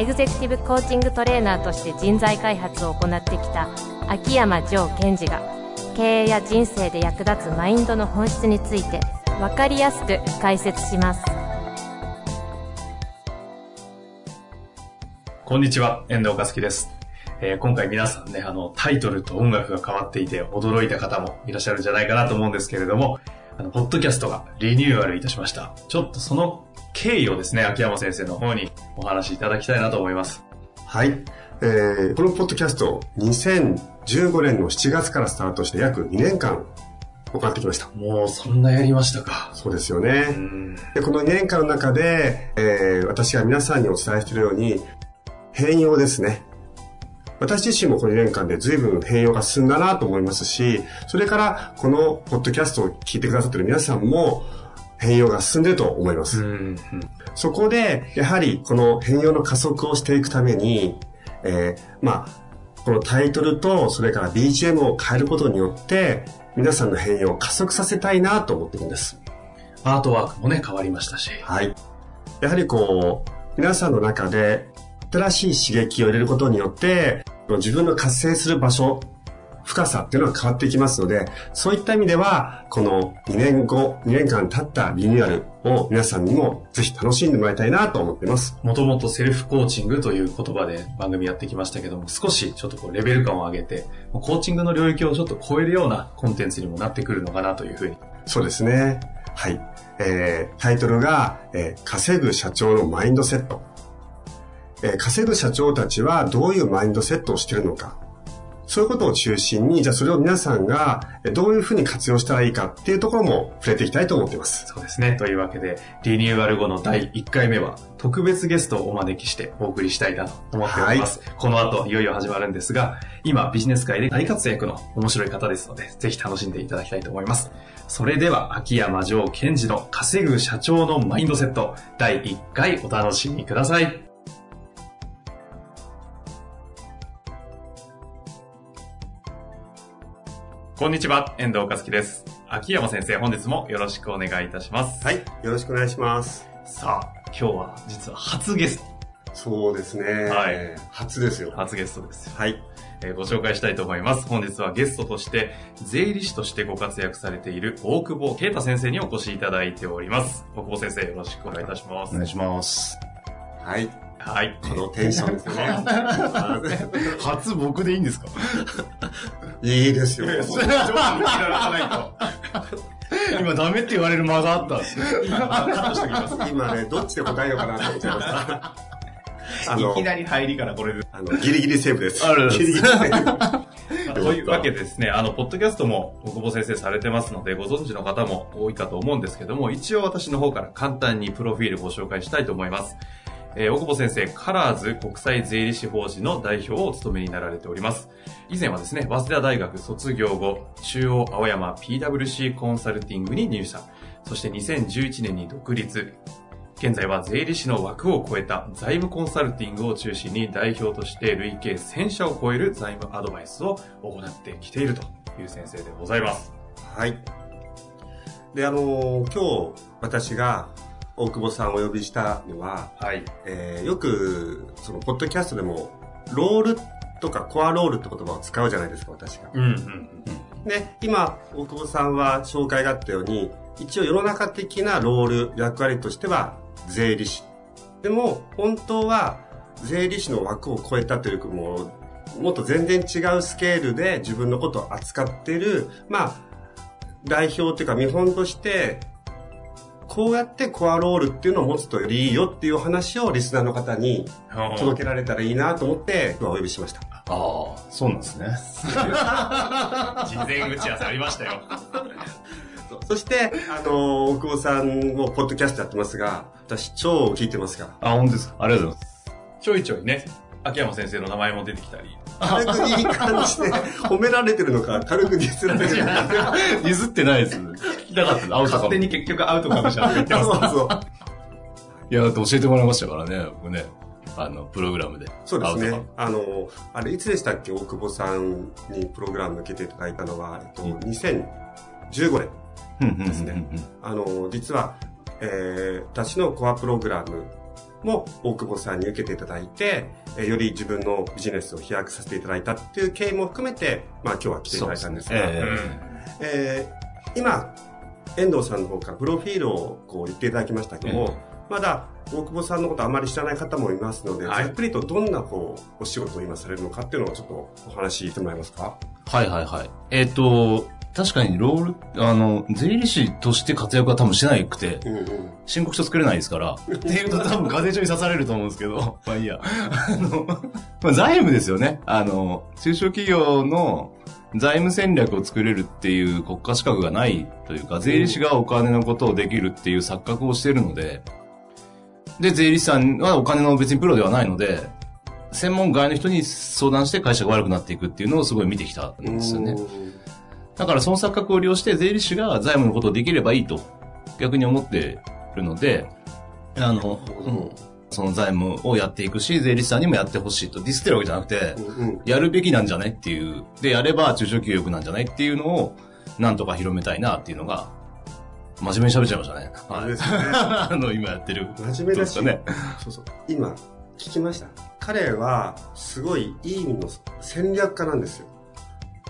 エグゼクティブコーチングトレーナーとして人材開発を行ってきた秋山城賢治が経営や人生で役立つマインドの本質について分かりやすく解説しますこんにちは、遠藤和樹です。えー今回皆さんね、あの、タイトルと音楽が変わっていて驚いた方もいらっしゃるんじゃないかなと思うんですけれども、あの、ポッドキャストがリニューアルいたしました。ちょっとその経緯をですね、秋山先生の方にお話しいただきたいなと思います。はい。えーこのポッドキャスト、2015年の7月からスタートして約2年間行ってきました。もうそんなやりましたか。そうですようね。ん。でこの2年間の中で、えー私が皆さんにお伝えしているように、変容ですね。私自身もこの2年間で随分変容が進んだなと思いますし、それからこのポッドキャストを聞いてくださっている皆さんも変容が進んでいると思います。うん。そこで、やはりこの変容の加速をしていくために、えーまあ、このタイトルと、それから BGM を変えることによって、皆さんの変容を加速させたいなと思っているんです。アートワークもね、変わりましたし。はい。やはりこう、皆さんの中で、新しい刺激を入れることによって、自分の活性する場所、深さっていうのは変わっていきますので、そういった意味では、この2年後、2年間経ったリニューアルを皆さんにもぜひ楽しんでもらいたいなと思っています。もともとセルフコーチングという言葉で番組やってきましたけども、少しちょっとこうレベル感を上げて、コーチングの領域をちょっと超えるようなコンテンツにもなってくるのかなというふうに。そうですね。はい。えー、タイトルが、えー稼ぐ社長のマインドセット。えー稼ぐ社長たちはどういうマインドセットをしているのか。そういうことを中心に、じゃあそれを皆さんがえーどういうふうに活用したらいいかっていうところも触れていきたいと思っています。そうですね。というわけで、リニューアル後の第1回目は、特別ゲストをお招きしてお送りしたいなと思っております。この後、いよいよ始まるんですが、今、ビジネス界で大活躍の面白い方ですので、ぜひ楽しんでいただきたいと思います。それでは、秋山城賢治の稼ぐ社長のマインドセット、第1回お楽しみください。こんにちは、遠藤和樹です。秋山先生、本日もよろしくお願いいたします。はい。よろしくお願いします。さあ、今日は実は初ゲスト、そうですね。はい初ですよ。初ゲストですよ。はい。えーご紹介したいと思います。本日はゲストとして、税理士としてご活躍されている大久保啓太先生にお越しいただいております。大久保先生、よろしくお願いいたします。お願いします。はい。はい。このテンションですよね。初僕でいいんですか？いいですよ。今ダメって言われる間があったんですよ。今ね、どっちで答えようかなと思ってました。いきなり入りからこれで。あの、ギリギリセーフです。あるギリギリセーフ。まあというわけでですね、あの、ポッドキャストも大久保先生されてますので、ご存知の方も多いかと思うんですけども、一応私の方から簡単にプロフィールご紹介したいと思います。えー大久保先生、カラーズ国際税理士法人の代表をお務めになられております。以前はですね、早稲田大学卒業後、中央青山 PWC コンサルティングに入社。そして2011年に独立。現在は税理士の枠を超えた財務コンサルティングを中心に代表として累計1000社を超える財務アドバイスを行ってきているという先生でございます。はい。で、あの今日、私が大久保さんをお呼びしたのは、はい。えーよく、その、ポッドキャストでも、ロールとかコアロールって言葉を使うじゃないですか、私が。うんうん。で、今、大久保さんは紹介があったように、一応世の中的なロール、役割としては、税理士。でも、本当は、税理士の枠を超えたというか、もう、もっと全然違うスケールで自分のことを扱っている、まあ、代表というか見本として、こうやってコアロールっていうのを持つとよりいいよっていうお話をリスナーの方に届けられたらいいなと思って、今日はお呼びしました。ああ、そうなんですね。事前打ち合わせありましたよ。そして、あの、大久保さんもポッドキャストやってますが、私超聞いてますが、あ、本当ですか？ありがとうございます。ちょいちょいね、秋山先生の名前も出てきたり。軽くいい感じで褒められてるのか、軽くディスられてるのか。譲ってないです。聞きたかった。アウトか勝手に結局アウトかもしれないって言ってそうます。そう。や、だって教えてもらいましたからね、僕ね。あの、プログラムで。そうですね。あの、あれ、いつでしたっけ？大久保さんにプログラム受けていただいたのは、えっと、2015年。ですねあの、実は、えー、私のコアプログラムも大久保さんに受けていただいて、えーより自分のビジネスを飛躍させていただいたっていう経緯も含めて、まあ今日は来ていただいたんですが、すね。えー今、遠藤さんの方からプロフィールをこう言っていただきましたけども、まだ大久保さんのことあまり知らない方もいますので、はい。ざっくりとどんなこうお仕事を今されるのかっていうのをちょっとお話ししてもらえますか？はいはいはい。えっ、と、確かにロール、あの、税理士として活躍は多分しなくて、うんうん。申告書作れないですから。っていうと多分課税書に刺されると思うんですけど、まあいいや。あの、まあ財務ですよね。あの、中小企業の財務戦略を作れるっていう国家資格がないというか、税理士がお金のことをできるっていう錯覚をしているので、で、税理士さんはお金の別にプロではないので、専門外の人に相談して会社が悪くなっていくっていうのをすごい見てきたんですよね。だからその錯覚を利用して税理士が財務のことをできればいいと逆に思ってるので、あの、うんその財務をやっていくし、税理士さんにもやってほしいと。ディスってるわけじゃなくて、うんうん。やるべきなんじゃないっていう。で、やれば中小企業良くなんじゃないっていうのを、なんとか広めたいなっていうのが、真面目に喋っちゃいましたね。はい。あれですね あの、今やってる。真面目だし、ね。そうそう。今、聞きました。彼は、すごいいい意味の戦略家なんですよ。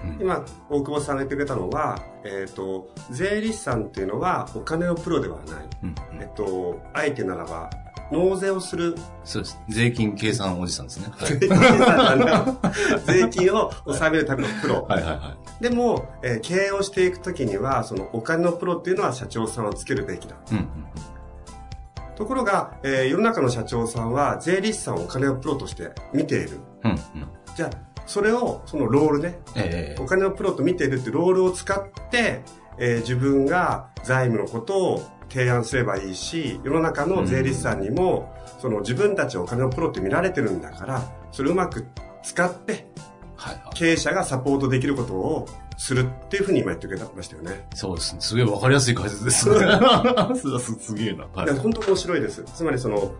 うん今、大久保さんが言ってくれたのは、えっ、と、税理士さんっていうのはお金のプロではない。うんえっと、あえてならば、納税をするそうです。税金計算おじさんですね。はい税金さんなんだ 税金を納めるためのプロ。はいはいはでも、えー経営をしていくときには、そのお金のプロっていうのは社長さんをつけるべきだ。い。うんうんところが、えー世の中の社長さんは税理士さんをお金のプロとして見ている。うん。うんうん。じゃあ、それを、そのロールね、ええお金のプロと見ているってロールを使って、えー自分が財務のことを提案すればいいし、世の中の税理士さんにも、その自分たちお金のプロって見られてるんだから、それをうまく使って、はいはい。経営者がサポートできることをするっていうふうに今言ってくれましたよね。そうですね。すげえわかりやすい解説ですね。す すげえな。はい。本当面白いです。つまりその、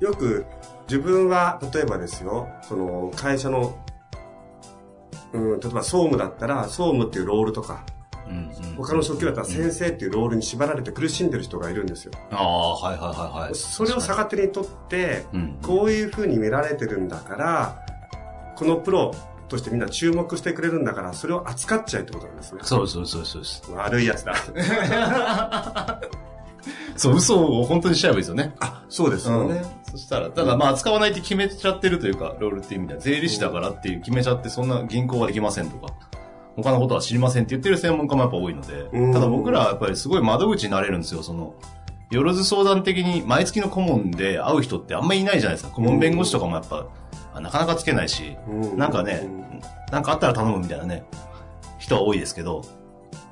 よく自分は、例えばですよ、その会社の、うん、例えば総務だったら、総務っていうロールとか、うんうん他の職業だったら先生っていうロールに縛られて苦しんでる人がいるんですよ。ああ、はいはいはいはい。それを逆手にとって、うん。こういう風に見られてるんだから、このプロとしてみんな注目してくれるんだから、それを扱っちゃえってことなんですね。そうそうそうですそう悪いやつだ。そう、嘘を本当にしちゃえばいいですよね。あ、そうですよね。そしたら、ただまあ使わないって決めちゃってるというか、ロールっていう意味では、税理士だからっていう決めちゃって、そんな銀行はできませんとか、他のことは知りませんって言ってる専門家もやっぱ多いのでうん、ただ僕らはやっぱりすごい窓口になれるんですよ、その、よろず相談的に毎月の顧問で会う人ってあんまりいないじゃないですか。顧問弁護士とかもやっぱ、あなかなかつけないし、うなんかね、なんかあったら頼むみたいなね、人は多いですけど、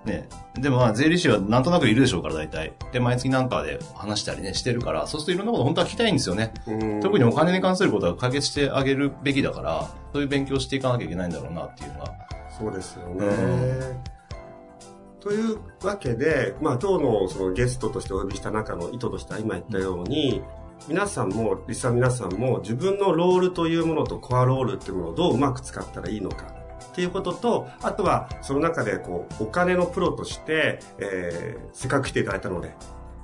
ね。でもまあ税理士はなんとなくいるでしょうから大体。で、毎月なんかで話したりね、してるから、そうするといろんなこと本当は聞きたいんですよね。うん特にお金に関することは解決してあげるべきだから、そういう勉強していかなきゃいけないんだろうなっていうのが。そうですよね。うんというわけで、まあ今日のそのゲストとしてお呼びした中の意図としては今言ったように、皆さんも、リスナーの皆さんも自分のロールというものとコアロールっていうものをどううまく使ったらいいのかっていうことと、あとはその中でこう、お金のプロとして、えー、せっかく来ていただいたので、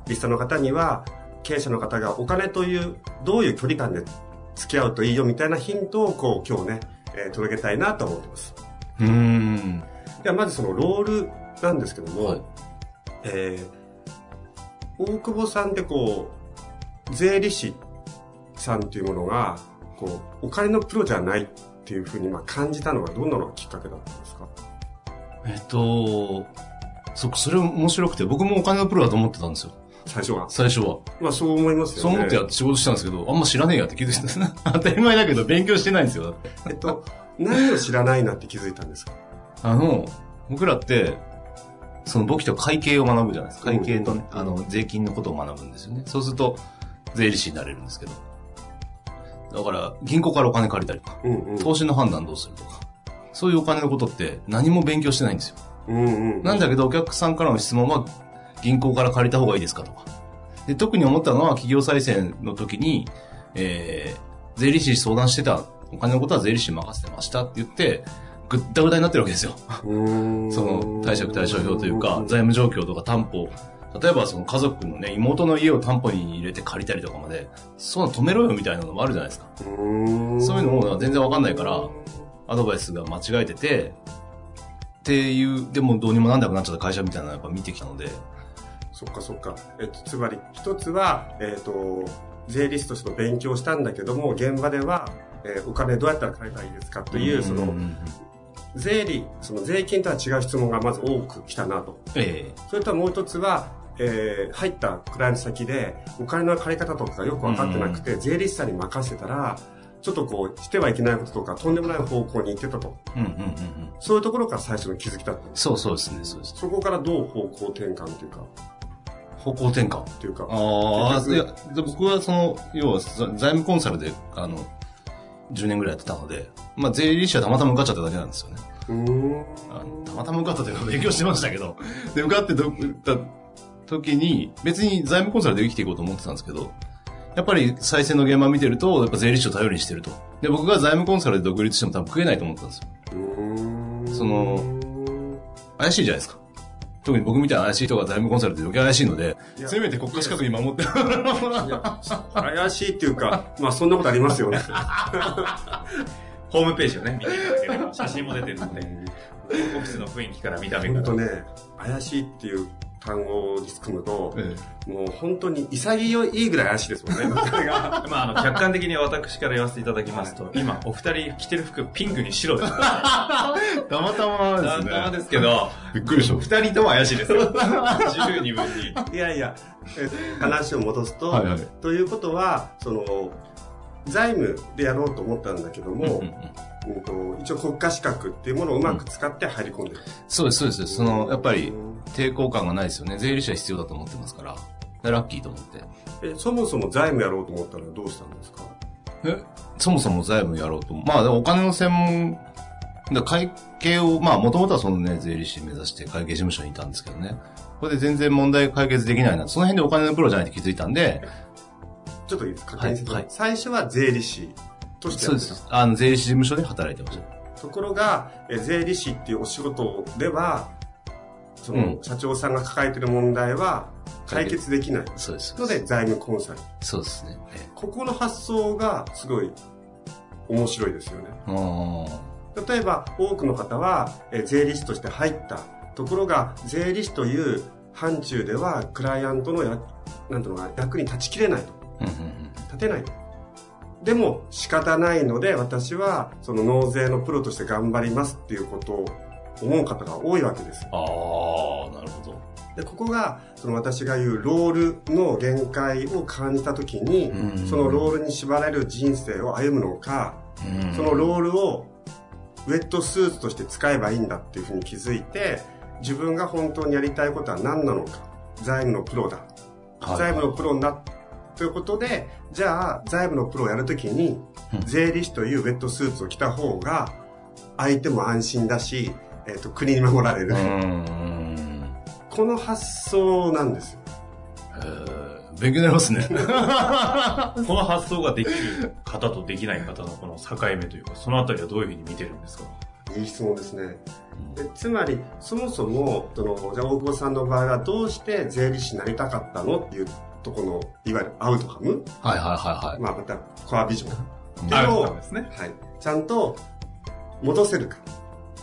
リスナーの方には、経営者の方がお金という、どういう距離感で付き合うといいよみたいなヒントをこう今日ね、えー届けたいなと思ってます。うーん。ではまずそのロールなんですけども、はいえー大久保さんってこう、税理士さんっていうものが、こう、お金のプロじゃないっていうふうにまあ感じたのはどんなのがきっかけだったんですか？えっと、そっか、それ面白くて、僕もお金のプロだと思ってたんですよ。最初は？最初は。まあそう思いますよね。そう思ってやって仕事したんですけど、あんま知らねえやって気づいたんですね。当たり前だけど、勉強してないんですよ。えっと、何を知らないなって気づいたんですか？あの、僕らって、その簿記と会計を学ぶじゃないですか。会計とね、あの、税金のことを学ぶんですよね。そうすると、税理士になれるんですけど。だから、銀行からお金借りたりとか、うんうん。投資の判断どうするとか、そういうお金のことって何も勉強してないんですよ。うんうん。なんだけど、お客さんからの質問は、銀行から借りた方がいいですかとか。で、特に思ったのは、企業再生の時に、えー、税理士に相談してた、お金のことは税理士に任せてましたって言って、ぐったぐたになってるわけですよ。その、貸借対照表というか、財務状況とか担保、例えばその家族のね、妹の家を担保に入れて借りたりとかまで、そういうの止めろよみたいなのもあるじゃないですか。そういうのも全然わかんないから、アドバイスが間違えてて、っていう、でもどうにもなんなくなっちゃった会社みたいなのをやっぱ見てきたので、そっかそっか。えっと、つまり、一つは、えっと、税理士としての勉強をしたんだけども、現場では、えーお金どうやったら借りたらいいですかという、そのんん、ん税理、その税金とは違う質問がまず多く来たなと。えそれとはもう一つは、えー入ったクライアント先で、お金の借り方とかよく分かってなくて、税理士さんに任せてたら、ちょっとこう、してはいけないこととか、とんでもない方向に行ってたと。えうんうんうんうん。そういうところから最初の気づきだった。そうそうですね、そうです。そこからどう方向転換というか、方向転換。っていうか、ああ、いや、で僕はその、要はざ財務コンサルで、あの、10年ぐらいやってたので、まあ税理士はたまたま受かっちゃっただけなんですよね。うーん。あのたまたま受かったというか勉強してましたけど、で、受かってどた時に、別に財務コンサルで生きていこうと思ってたんですけど、やっぱり再生の現場見てると、やっぱ税理士を頼りにしてると。で、僕が財務コンサルで独立しても多分食えないと思ったんですよ。その怪しいじゃないですか。特に僕みたいな怪しい人が財務コンサルって余計怪しいのでせめて国家資格に守って。怪しいっていうか、まあそんなことありますよね。ホームページをね、見ていただければ、写真も出てるので、オフィスの雰囲気から見た目から。本当ね、怪しいっていう単語に含むと、えもう本当に潔いぐらい怪しいですもんね。まあ、あの、客観的に私から言わせていただきますと、今、お二人着てる服、ピンクに白です。た えたまたまですね。またまですけど、びっくりした。二人とも怪しいですよ。自由に分に。いやいや、え話を戻すと、はいはいということは、その、財務でやろうと思ったんだけども、うんうんうんうんと一応国家資格っていうものをうまく使って入り込んでる。そうです、そうです。その、やっぱりうん抵抗感がないですよね。税理士は必要だと思ってますから。でラッキーと思って。えそもそも財務やろうと思ったらどうしたんですか？えそもそも財務やろうと。まあ、お金の専門、だ会計を、まあ、もともとはそのね、税理士目指して会計事務所にいたんですけどね。これで全然問題解決できないな。その辺でお金のプロじゃないって気づいたんで、ちょっと確認するとはいはい最初は税理士としてそうです。あの、税理士事務所で働いてました。ところが、え税理士っていうお仕事では、その、うん社長さんが抱えてる問題は解決できないそうです。ので財務コンサル。そうですね。えここの発想がすごい面白いですよね。例えば多くの方は、え税理士として入ったところが税理士という範疇ではクライアントのやなんていうのかな役に立ちきれないとーうんうんうん立てないとでも仕方ないので私はその納税のプロとして頑張りますっていうことを思う方が多いわけですああ、なるほど。でここがその私が言うロールの限界を感じた時にうん。そのロールに縛られる人生を歩むのかうん。そのロールをウェットスーツとして使えばいいんだっていうふうに気づいて自分が本当にやりたいことは何なのか財務のプロだはい。財務のプロになということでじゃあ財務のプロをやるときにうん。税理士というウェットスーツを着た方が相手も安心だし、えっと国に守られる、うん。この発想なんですよ。勉強になりますね。この発想ができる方とできない方のこの境目というか、そのあたりはどういうふうに見てるんですか？いい質問ですね。でつまりそもそもそのじゃあ大久保さんの場合はどうして税理士になりたかったのっていうとこのいわゆるアウトカム、はいはいはいはい。まあ、またコアビジョン。うん。であるもんですね。はい、ちゃんと戻せるか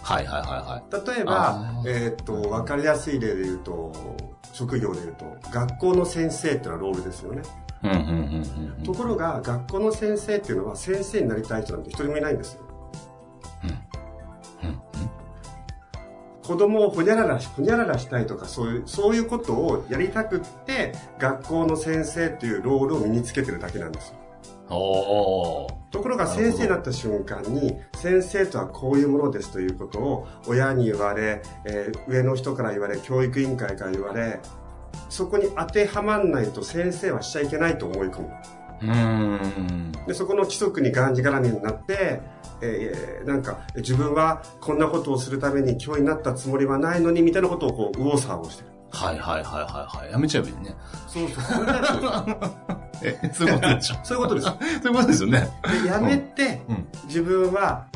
はいはいはいはい。例えばえーっと、わかりやすい例で言うと、職業で言うと、学校の先生っていうのはロールですよね。うんうんうんうんところが、学校の先生っていうのは先生になりたい人なんて一人もいないんですよ。子供をほにゃららし、ほにゃららしたいとか、そういう、そういうことをやりたくって、学校の先生っていうロールを身につけてるだけなんですよ。ところが先生になった瞬間に先生とはこういうものですということを親に言われ、えー上の人から言われ教育委員会から言われそこに当てはまんないと先生はしちゃいけないと思い込むうん。で、そこの規則にがんじがらめになって、えーなんか、自分はこんなことをするために教員になったつもりはないのに、みたいなことをこう、右往左往してる。はいはいはいはいはい。やめちゃえばいいね。そうそう、そういうタイプですえ、そういうことでしょ。そういうことです。そういうことですよね。で、やめて、うん。自分は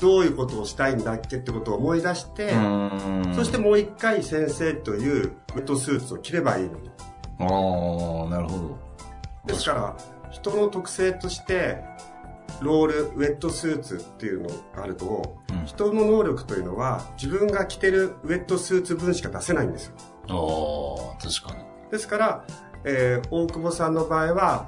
どういうことをしたいんだっけってことを思い出して、うんそしてもう一回先生というウェットスーツを着ればいいのに。ああ、なるほど。ですから、人の特性として、ロール、ウェットスーツっていうのがあると、うん人の能力というのは自分が着てるウェットスーツ分しか出せないんですよ。ああ、確かに。ですから、えー大久保さんの場合は、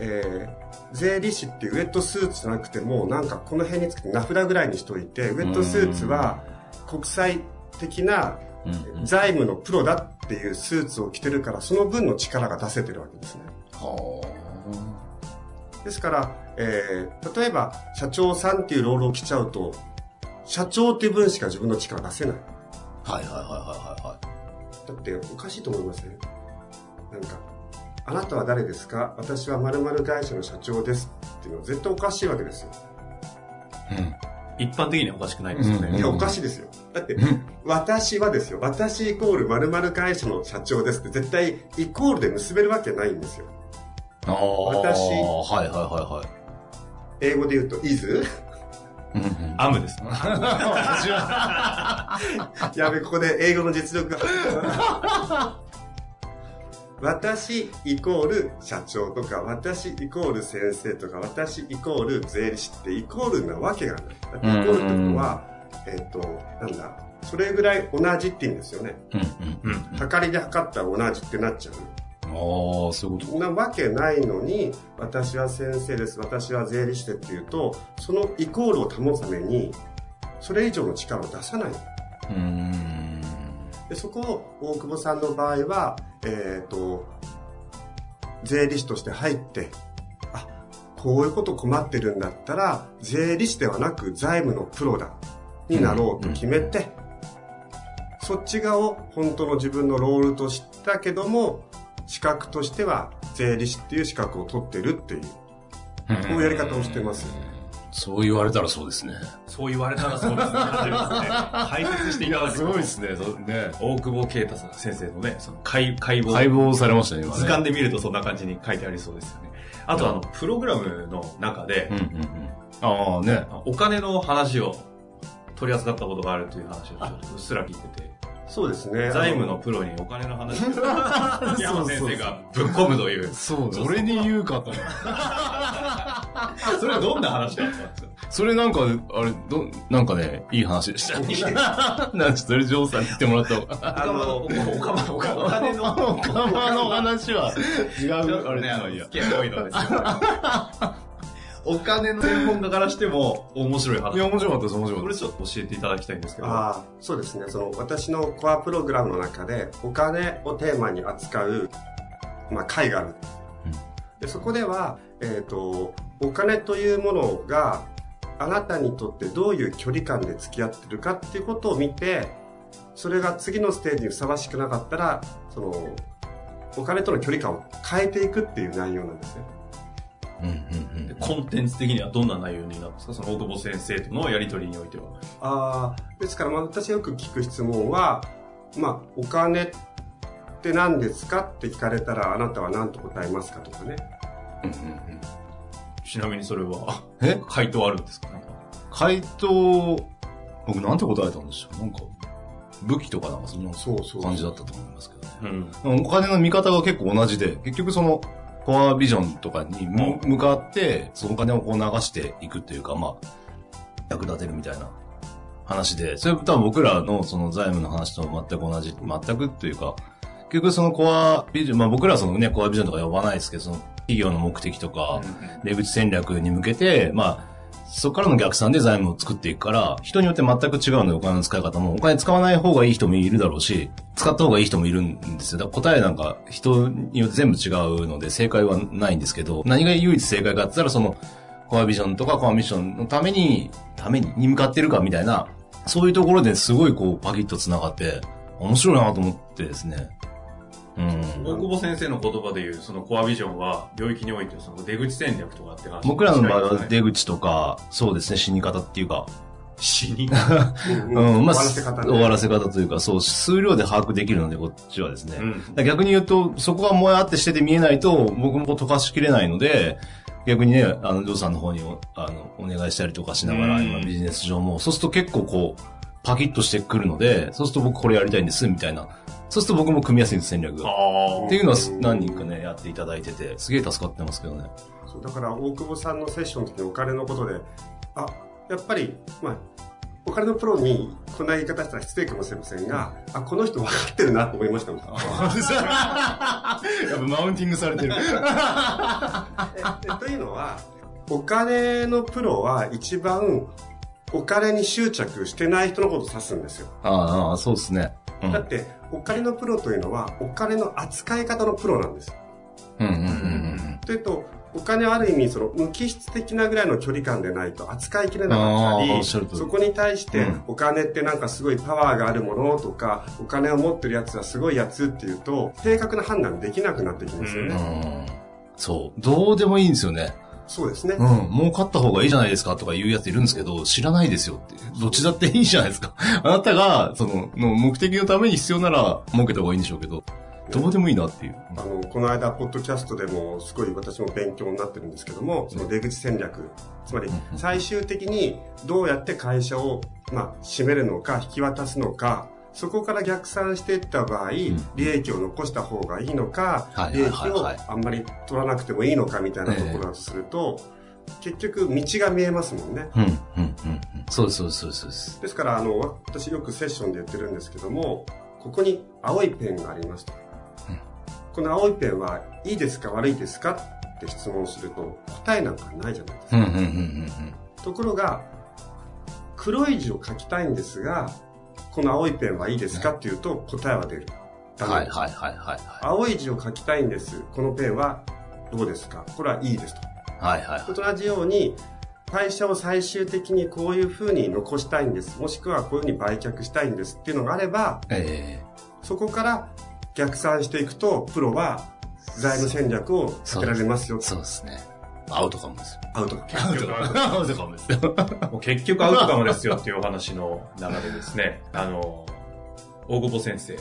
えー税理士っていうウェットスーツじゃなくても、なんかこの辺につけて名札ぐらいにしといて、ウェットスーツは国際的なうん。財務のプロだっていうスーツを着てるから、その分の力が出せてるわけですね。はですから、えー例えば、社長さんっていうロールを着ちゃうと、社長っていう分しか自分の力出せない。あ。はいはいはいはいはだっておかしいと思いません、なんか、あなたは誰ですか？私は〇〇会社の社長ですっていうのは絶対おかしいわけですよ。いはい。一般的にはおかしくないですよね。いや、うんおかしいですよ。だって、うん。私はですよ。私イコール〇〇会社の社長ですって絶対イコールで結べるわけないんですよ。ああ。私はいはいは英語で言うと、is? アムです。私は。やべ、ここで英語の実力が。私イコール社長とか、私イコール先生とか、私イコール税理士ってイコールなわけがない。だってイコールってことは、えっ、と、なんだ、それぐらい同じって意味ですよね。うんうん。うん。測りで測ったら同じってなっちゃう。ああ、そういうことなわけないのに、私は先生です、私は税理士でっていうと、そのイコールを保つために、それ以上の力を出さない。うーん。でそこを大久保さんの場合は、えっ、と、税理士として入って、あ、こういうこと困ってるんだったら、税理士ではなく財務のプロだ、になろうと決めて、そっち側を本当の自分のロールとしたけども、資格としては税理士っていう資格を取ってるっていう、こういうやり方をしてます。そう言われたらそうですね。そう言われたらそうですね。解説していただきます。ね。そうね。大久保啓太さん先生のね、その解解剖。解剖されましたね、今ね。図鑑で見るとそんな感じに書いてありそうですよね。あとあの、プログラムの中でうん、うんうん。ああ、ね。お金の話を取り扱ったことがあるという話をちょっとうっすら聞いてて、そうですね。財務のプロにお金の話を山先生がぶっ込むという。そうだ、俺に言うかと。それはどんな話だったんですか？それなんか、あれ、ど、なんかね、いい話でした。なんか、それ、ジョーさんに言ってもらった方が。あの、お金の、お金の、お釜の話は違う、ちょっとね、あれ、あの、いや付。き合い多いので。お金の専門家からしても面白い話。いや、面白かったです、面白かこれったです。ちょっと教えていただきたいんですけど。ああ、そうですね。その、私のコアプログラムの中で、お金をテーマに扱う、まあ、会がある。でそこでは、えっ、と、お金というものが、あなたにとってどういう距離感で付き合ってるかっていうことを見て、それが次のステージにふさわしくなかったら、その、お金との距離感を変えていくっていう内容なんですね。うん、うん、うん。コンテンツ的にはどんな内容になるんですか？その大久保先生とのやりとりにおいては。ああ、ですから、まあ、私がよく聞く質問は、まあ、お金って何ですかって聞かれたら、あなたは何と答えますかとかね。うんうんうんちなみにそれは、え？回答あるんですか？なんか回答、僕なんて答えたんでしょうなんか、武器とかなんかそんなそうそう感じだったと思いますけどね。うん。お金の見方が結構同じで、結局その、コアビジョンとかにむ向かって、そのお金をこう流していくっていうか、まあ、役立てるみたいな。話で、それ多分僕らのその財務の話と全く同じ、全くっていうか、結局そのコアビジョン、まあ僕らはそのね、コアビジョンとか呼ばないですけど、その企業の目的とか、出口戦略に向けて、まあ、そこからの逆算で財務を作っていくから、人によって全く違うのでお金の使い方も、お金使わない方がいい人もいるだろうし、使った方がいい人もいるんですよ。だから答えなんか人によって全部違うので正解はないんですけど、何が唯一正解かって言ったらその、コアビジョンとかコアミッションのために、ために、に向かってるかみたいな、そういうところですごいこうパキッと繋がって、面白いなと思ってですね。うん。大久保先生の言葉で言う、そのコアビジョンは、領域においてその出口戦略とかって話。僕らの場合はで出口とか、そうですね、死に方っていうか、死に？うん、まあ、終わらせ方ね。終わらせ方というか、そう、数量で把握できるので、こっちはですね。うん。逆に言うと、そこがもやってしてて見えないと、僕も溶かしきれないので、逆にね、あの、ジョーさんの方にお、あの、お願いしたりとかしながら、うん。今ビジネス上も、そうすると結構こう、パキッとしてくるので、そうすると僕これやりたいんです、みたいな。そうすると僕も組みやすいんです、戦略が。あっていうのは何人かね、やっていただいてて、すげえ助かってますけどね。そうだから大久保さんのセッションの時にお金のことであやっぱりまあお金のプロにこんな言い方したら失礼かもしれませんがあこの人分かってるなと思いましたもん やっぱマウンティングされてる。えというのはお金のプロは一番お金に執着してない人のことを指すんですよああ、そうですね。うん。だってお金のプロというのはお金の扱い方のプロなんですうんうんうんうん。というとお金はある意味その無機質的なぐらいの距離感でないと扱いきれなかったりそこに対してうんお金ってなんかすごいパワーがあるものとかお金を持ってるやつはすごいやつっていうと正確な判断できなくなってきますようね、ん。そう。どうでもいいんですよね。そうですね、うん。もう買った方がいいじゃないですかとか言うやついるんですけど、知らないですよって。どっちだっていいじゃないですか。あなたが、その、の目的のために必要なら儲けた方がいいんでしょうけど、どうでもいいなっていう。あのこの間ポッドキャストでもすごい私も勉強になってるんですけどもその出口戦略つまり最終的にどうやって会社を、まあ、締めるのか引き渡すのかそこから逆算していった場合、利益を残した方がいいのか、はい利益をあんまり取らなくてもいいのかみたいなところだとすると、結局道が見えますもんね。うん、うん、うん。うんそうそうそうそうです。ですから、あの、私よくセッションで言ってるんですけども、ここに青いペンがありますと。この青いペンはいいですか悪いですかって質問すると答えなんかないじゃないですか。ところが、黒い字を書きたいんですが、この青いペンはいいですか？っていうと答えは出る。はい、はい、はい、はい。青い字を書きたいんです。このペンはどうですか？これはいいですと。はい、はい。と同じように、会社を最終的にこういうふうに残したいんです。もしくはこういうふうに売却したいんですっていうのがあれば、えそこから逆算していくと、プロは財務戦略を立てられますよえ。そうですね。アウトカムですよ。アウト。カム。アウトカムですよ。もう結局アウトカムですよっていうお話の流れですね。あの、大久保先生、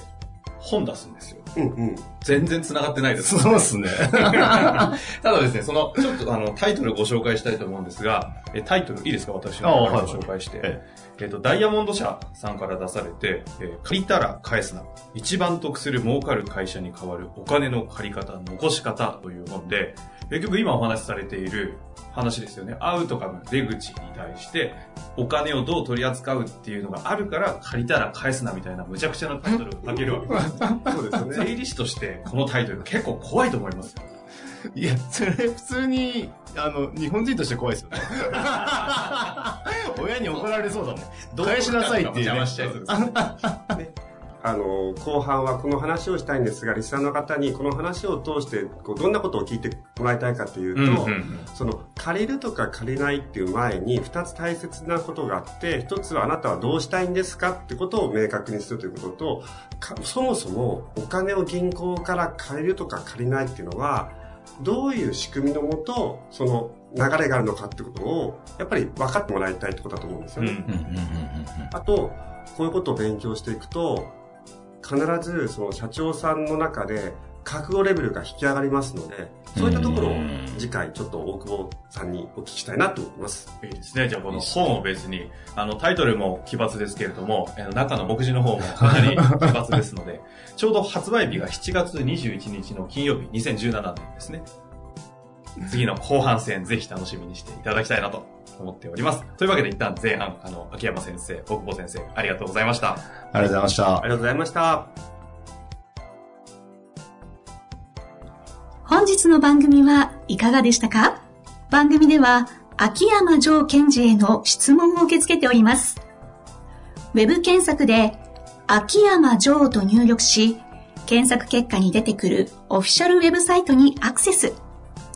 本出すんですよ。うんうん。全然繋がってないです。そうですね。ただですね、その、ちょっとあの、タイトルご紹介したいと思うんですが、えタイトルいいですか？私の方からご紹介して。ええっと、ダイヤモンド社さんから出されて、えー借りたら返すな。一番得する儲かる会社に変わるお金の借り方、残し方という本で、結局今お話しされている話ですよね。アウトカム、出口に対して、お金をどう取り扱うっていうのがあるから、借りたら返すなみたいな無茶苦茶なタイトルを書けるわけです。そうですよね。税理士としてこのタイトル結構怖いと思いますよ。いや、それ普通に、あの、日本人として怖いですよね。親に怒られそうだもん。返しなさいっていう、ね。邪魔しちゃいそうですね。あの、後半はこの話をしたいんですが、リスナーの方にこの話を通して、こう、どんなことを聞いてもらいたいかというと、うんうんうんその、借りるとか借りないっていう前に、二つ大切なことがあって、一つはあなたはどうしたいんですかってことを明確にするということと、かそもそもお金を銀行から借りるとか借りないっていうのは、どういう仕組みのもと、その流れがあるのかってことを、やっぱり分かってもらいたいってことだと思うんですよね。うんうんうんうんうんあと、こういうことを勉強していくと、必ずその社長さんの中で覚悟レベルが引き上がりますので、そういったところを次回ちょっと大久保さんにお聞きしたいなと思います。いいですね。じゃあこの本を別に、あのタイトルも奇抜ですけれども、中の目次の方もかなり 奇抜ですので、ちょうど発売日が7月21日の金曜日、2017年ですね。次の後半戦、ぜひ楽しみにしていただきたいなと思っております。というわけで一旦前半、あの、秋山先生、大久保先生、ありがとうございました。ありがとうございましたあり。がとうございました。本日の番組はいかがでしたか？番組では秋山城賢治への質問を受け付けております。ウェブ検索で秋山城と入力し、検索結果に出てくるオフィシャルウェブサイトにアクセス。